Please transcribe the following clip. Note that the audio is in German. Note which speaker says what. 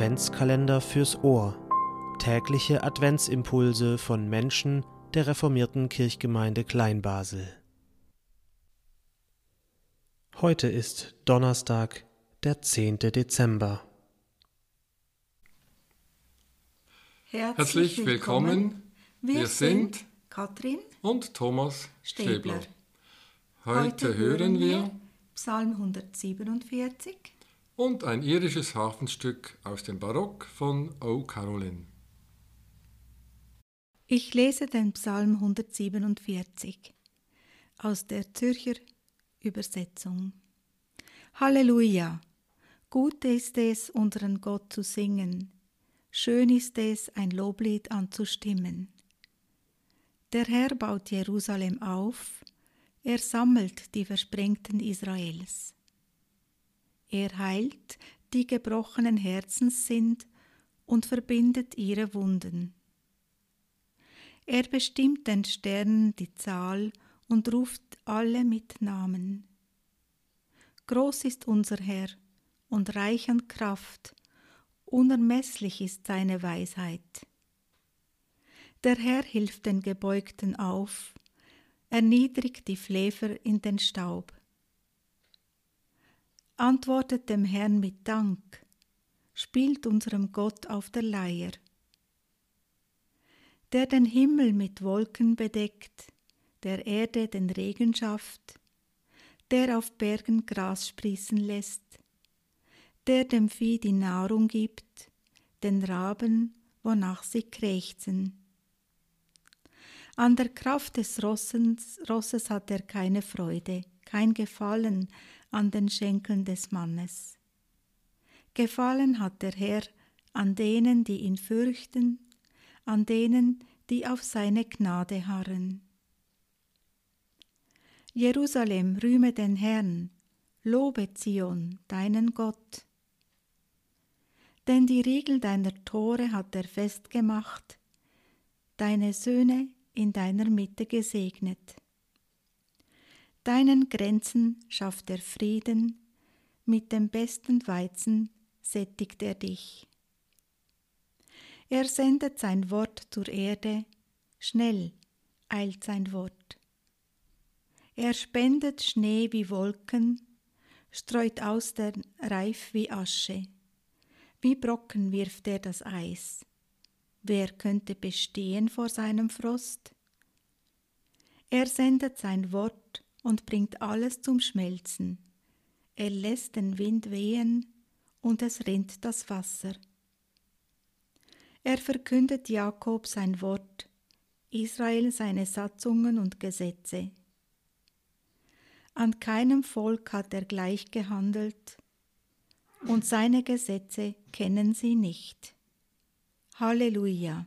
Speaker 1: Adventskalender fürs Ohr. Tägliche Adventsimpulse von Menschen der reformierten Kirchgemeinde Kleinbasel. Heute ist Donnerstag, der 10. Dezember.
Speaker 2: Herzlich willkommen. Wir sind
Speaker 3: Katrin
Speaker 2: und Thomas
Speaker 3: Stäbler.
Speaker 2: Stäbler. Heute hören wir
Speaker 3: Psalm 147.
Speaker 2: und ein irisches Hafenstück aus dem Barock von O. Carolyn.
Speaker 3: Ich lese den Psalm 147 aus der Zürcher Übersetzung. Halleluja! Gut ist es, unseren Gott zu singen. Schön ist es, ein Loblied anzustimmen. Der Herr baut Jerusalem auf, er sammelt die Versprengten Israels. Er heilt, die gebrochenen Herzens sind, und verbindet ihre Wunden. Er bestimmt den Sternen die Zahl und ruft alle mit Namen. Groß ist unser Herr und reich an Kraft, unermesslich ist seine Weisheit. Der Herr hilft den Gebeugten auf, erniedrigt die Flever in den Staub. Antwortet dem Herrn mit Dank, spielt unserem Gott auf der Leier. Der den Himmel mit Wolken bedeckt, der Erde den Regen schafft, der auf Bergen Gras sprießen lässt, der dem Vieh die Nahrung gibt, den Raben, wonach sie krächzen. An der Kraft des Rossens, Rosses hat er keine Freude, kein Gefallen an den Schenkeln des Mannes. Gefallen hat der Herr an denen, die ihn fürchten, an denen, die auf seine Gnade harren. Jerusalem, rühme den Herrn, lobe Zion, deinen Gott. Denn die Riegel deiner Tore hat er festgemacht, deine Söhne in deiner Mitte gesegnet. Deinen Grenzen schafft er Frieden, mit dem besten Weizen sättigt er dich. Er sendet sein Wort zur Erde, schnell eilt sein Wort. Er spendet Schnee wie Wolken, streut aus der Reif wie Asche. Wie Brocken wirft er das Eis. Wer könnte bestehen vor seinem Frost? Er sendet sein Wort und bringt alles zum Schmelzen. Er lässt den Wind wehen und es rinnt das Wasser. Er verkündet Jakob sein Wort, Israel seine Satzungen und Gesetze. An keinem Volk hat er gleich gehandelt, und seine Gesetze kennen sie nicht. Halleluja.